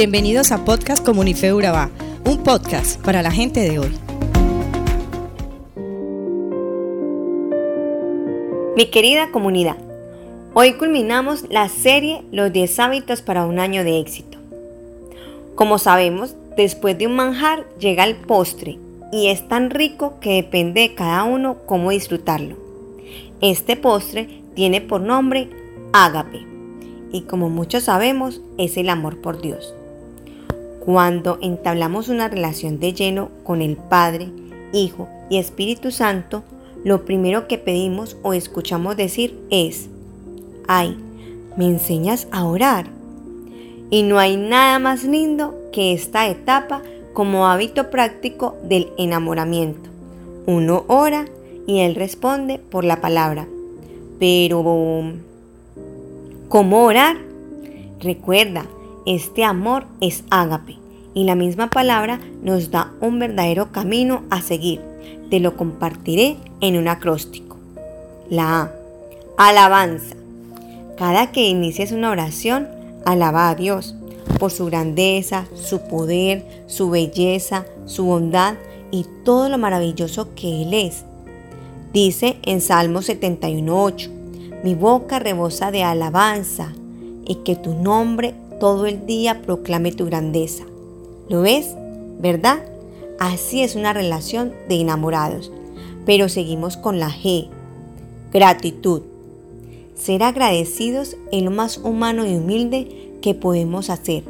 Bienvenidos a Podcast Comunife Urabá, un podcast para la gente de hoy. Mi querida comunidad, hoy culminamos la serie Los 10 hábitos para un año de éxito. Como sabemos, después de un manjar llega el postre y es tan rico que depende de cada uno cómo disfrutarlo. Este postre tiene por nombre ágape y como muchos sabemos es el amor por Dios. Cuando entablamos una relación de lleno con el Padre, Hijo y Espíritu Santo, lo primero que pedimos o escuchamos decir es, ay, ¿me enseñas a orar? Y no hay nada más lindo que esta etapa como hábito práctico del enamoramiento. Uno ora y él responde por la palabra. Pero, ¿cómo orar? Recuerda, este amor es ágape y la misma palabra nos da un verdadero camino a seguir. Te lo compartiré en un acróstico. La A. Alabanza. Cada que inicies una oración, alaba a Dios por su grandeza, su poder, su belleza, su bondad y todo lo maravilloso que Él es. Dice en Salmo 71.8, mi boca rebosa de alabanza y que tu nombre todo el día proclame tu grandeza. ¿Lo ves? ¿Verdad? Así es una relación de enamorados. Pero seguimos con la G. Gratitud. Ser agradecidos es lo más humano y humilde que podemos hacer.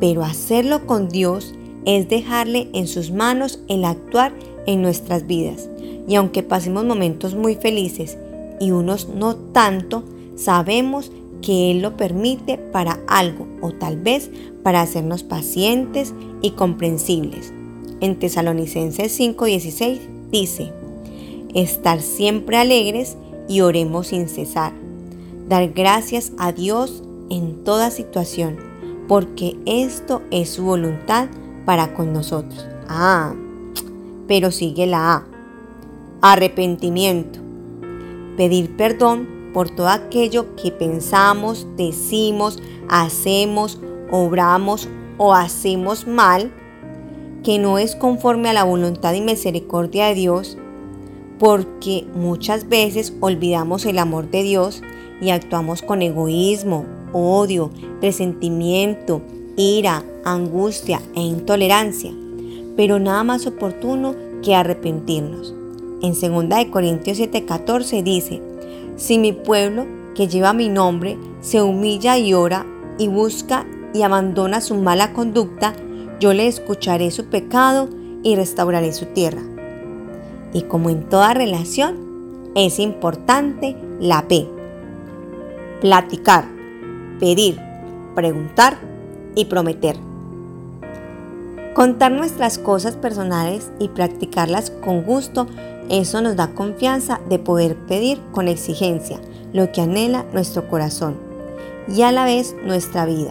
Pero hacerlo con Dios es dejarle en sus manos el actuar en nuestras vidas. Y aunque pasemos momentos muy felices y unos no tanto, sabemos que Él lo permite para algo o tal vez para hacernos pacientes y comprensibles. En Tesalonicenses 5:16 dice, estar siempre alegres y oremos sin cesar. Dar gracias a Dios en toda situación, porque esto es su voluntad para con nosotros. Ah, pero sigue la A. Arrepentimiento. Pedir perdón por todo aquello que pensamos, decimos, hacemos, obramos o hacemos mal, que no es conforme a la voluntad y misericordia de Dios, porque muchas veces olvidamos el amor de Dios y actuamos con egoísmo, odio, resentimiento, ira, angustia e intolerancia, pero nada más oportuno que arrepentirnos. En 2 Corintios 7:14 dice, si mi pueblo, que lleva mi nombre, se humilla y ora y busca y abandona su mala conducta, yo le escucharé su pecado y restauraré su tierra. Y como en toda relación, es importante la P. Platicar, pedir, preguntar y prometer. Contar nuestras cosas personales y practicarlas con gusto eso nos da confianza de poder pedir con exigencia lo que anhela nuestro corazón y a la vez nuestra vida.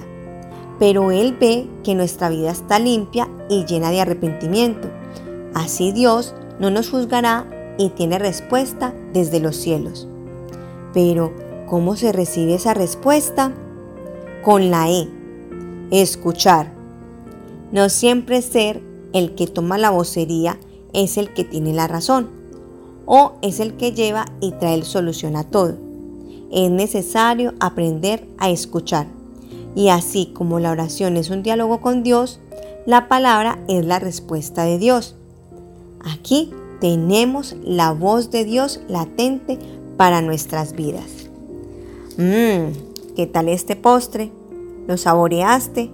Pero Él ve que nuestra vida está limpia y llena de arrepentimiento. Así Dios no nos juzgará y tiene respuesta desde los cielos. Pero, ¿cómo se recibe esa respuesta? Con la E. Escuchar. No siempre ser el que toma la vocería es el que tiene la razón o es el que lleva y trae solución a todo. Es necesario aprender a escuchar. Y así como la oración es un diálogo con Dios, la palabra es la respuesta de Dios. Aquí tenemos la voz de Dios latente para nuestras vidas. Mmm, ¿qué tal este postre? ¿Lo saboreaste?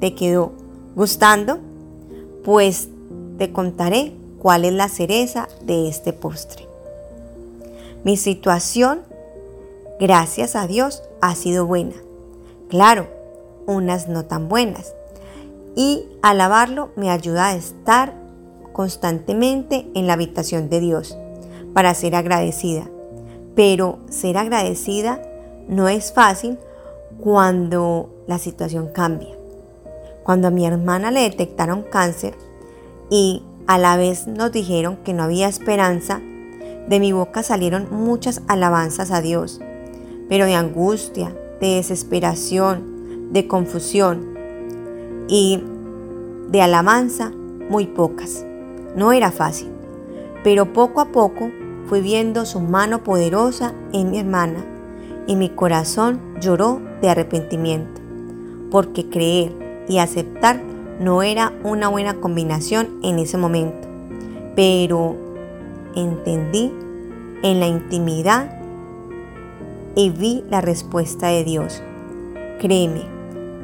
¿Te quedó gustando? Pues te contaré cuál es la cereza de este postre. Mi situación, gracias a Dios, ha sido buena. Claro, unas no tan buenas. Y alabarlo me ayuda a estar constantemente en la habitación de Dios para ser agradecida. Pero ser agradecida no es fácil cuando la situación cambia. Cuando a mi hermana le detectaron cáncer y a la vez nos dijeron que no había esperanza. De mi boca salieron muchas alabanzas a Dios, pero de angustia, de desesperación, de confusión. y de alabanza muy pocas. No era fácil, pero poco a poco fui viendo su mano poderosa en mi hermana y mi corazón lloró de arrepentimiento, porque creer y aceptar no era una buena combinación en ese momento, pero entendí en la intimidad y vi la respuesta de Dios. Créeme,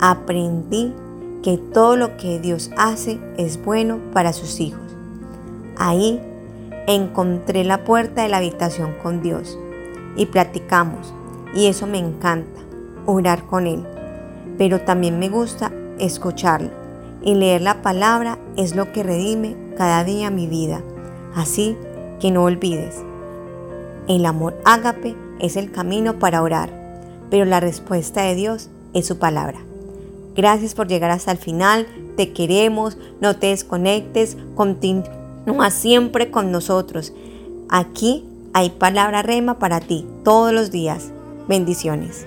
aprendí que todo lo que Dios hace es bueno para sus hijos. Ahí encontré la puerta de la habitación con Dios y platicamos y eso me encanta, orar con Él. Pero también me gusta escucharlo y leer la palabra es lo que redime cada día mi vida. Así que no olvides, el amor ágape es el camino para orar, pero la respuesta de Dios es su palabra. Gracias por llegar hasta el final, te queremos, no te desconectes, continúa siempre con nosotros. Aquí hay palabra rema para ti todos los días. Bendiciones.